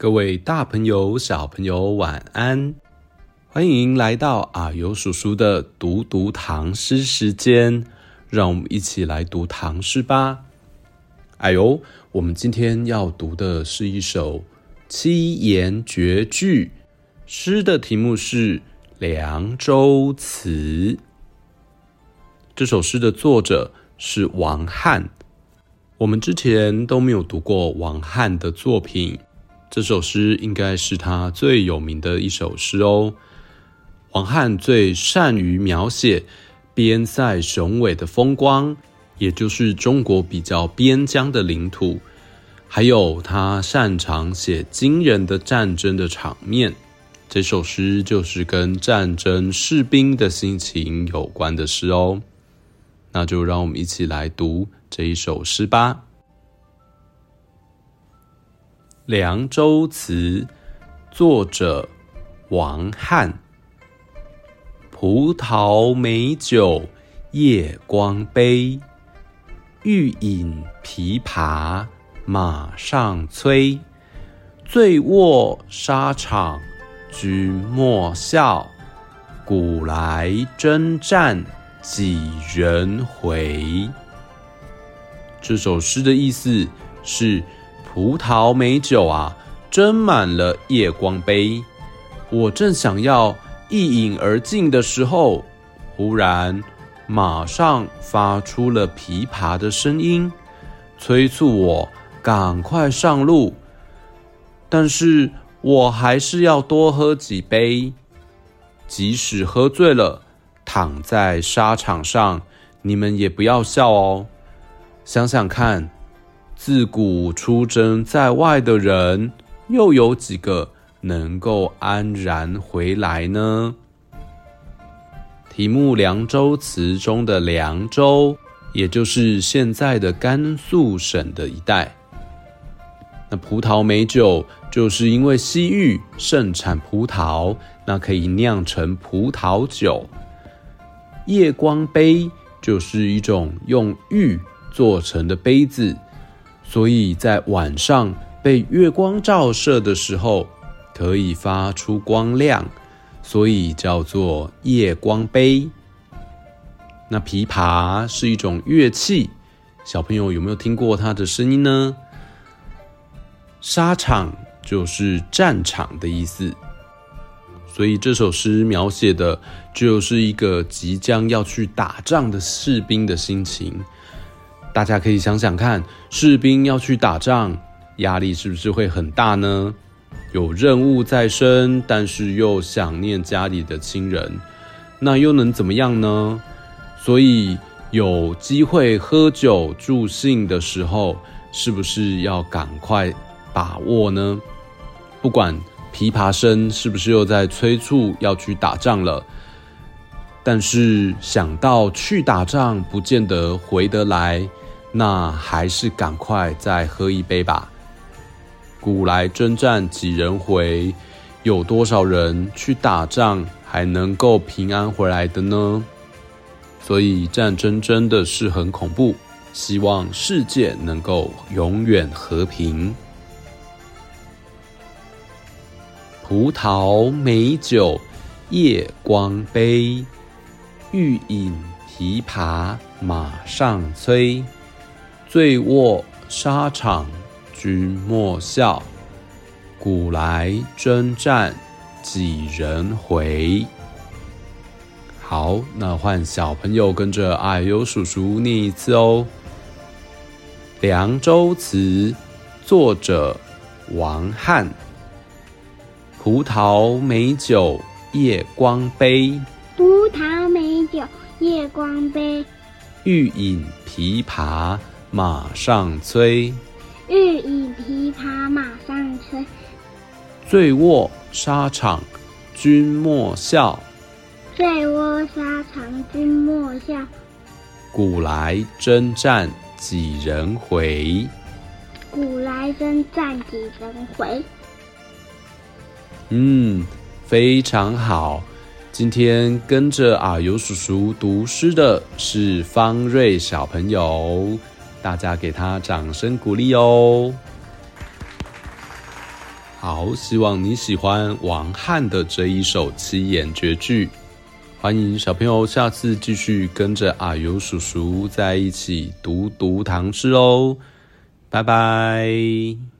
各位大朋友、小朋友，晚安！欢迎来到啊呦叔叔的读读唐诗时间，让我们一起来读唐诗吧。哎呦，我们今天要读的是一首七言绝句，诗的题目是《凉州词》。这首诗的作者是王翰，我们之前都没有读过王翰的作品。这首诗应该是他最有名的一首诗哦。王翰最善于描写边塞雄伟的风光，也就是中国比较边疆的领土，还有他擅长写惊人的战争的场面。这首诗就是跟战争士兵的心情有关的诗哦。那就让我们一起来读这一首诗吧。《凉州词》作者王翰。葡萄美酒夜光杯，欲饮琵琶马上催。醉卧沙场君莫笑，古来征战几人回？这首诗的意思是。葡萄美酒啊，斟满了夜光杯。我正想要一饮而尽的时候，忽然马上发出了琵琶的声音，催促我赶快上路。但是我还是要多喝几杯，即使喝醉了，躺在沙场上，你们也不要笑哦。想想看。自古出征在外的人，又有几个能够安然回来呢？题目《凉州词》中的凉州，也就是现在的甘肃省的一带。那葡萄美酒，就是因为西域盛产葡萄，那可以酿成葡萄酒。夜光杯，就是一种用玉做成的杯子。所以在晚上被月光照射的时候，可以发出光亮，所以叫做夜光杯。那琵琶是一种乐器，小朋友有没有听过它的声音呢？沙场就是战场的意思，所以这首诗描写的就是一个即将要去打仗的士兵的心情。大家可以想想看，士兵要去打仗，压力是不是会很大呢？有任务在身，但是又想念家里的亲人，那又能怎么样呢？所以有机会喝酒助兴的时候，是不是要赶快把握呢？不管琵琶声是不是又在催促要去打仗了，但是想到去打仗不见得回得来。那还是赶快再喝一杯吧。古来征战几人回？有多少人去打仗还能够平安回来的呢？所以战争真的是很恐怖。希望世界能够永远和平。葡萄美酒夜光杯，欲饮琵琶马上催。醉卧沙场君莫笑，古来征战几人回？好，那换小朋友跟着啊呦叔叔念一次哦。《凉州词》作者王翰。葡萄美酒夜光杯。葡萄美酒夜光杯。欲饮琵琶马上催。欲饮琵琶马上催。醉卧沙场君莫笑。醉卧沙场君莫笑。古来征战几人回？古来征战几人回？嗯，非常好。今天跟着阿尤叔叔读诗的是方瑞小朋友，大家给他掌声鼓励哦。好，希望你喜欢王翰的这一首七言绝句。欢迎小朋友下次继续跟着阿尤叔叔在一起读读唐诗哦。拜拜。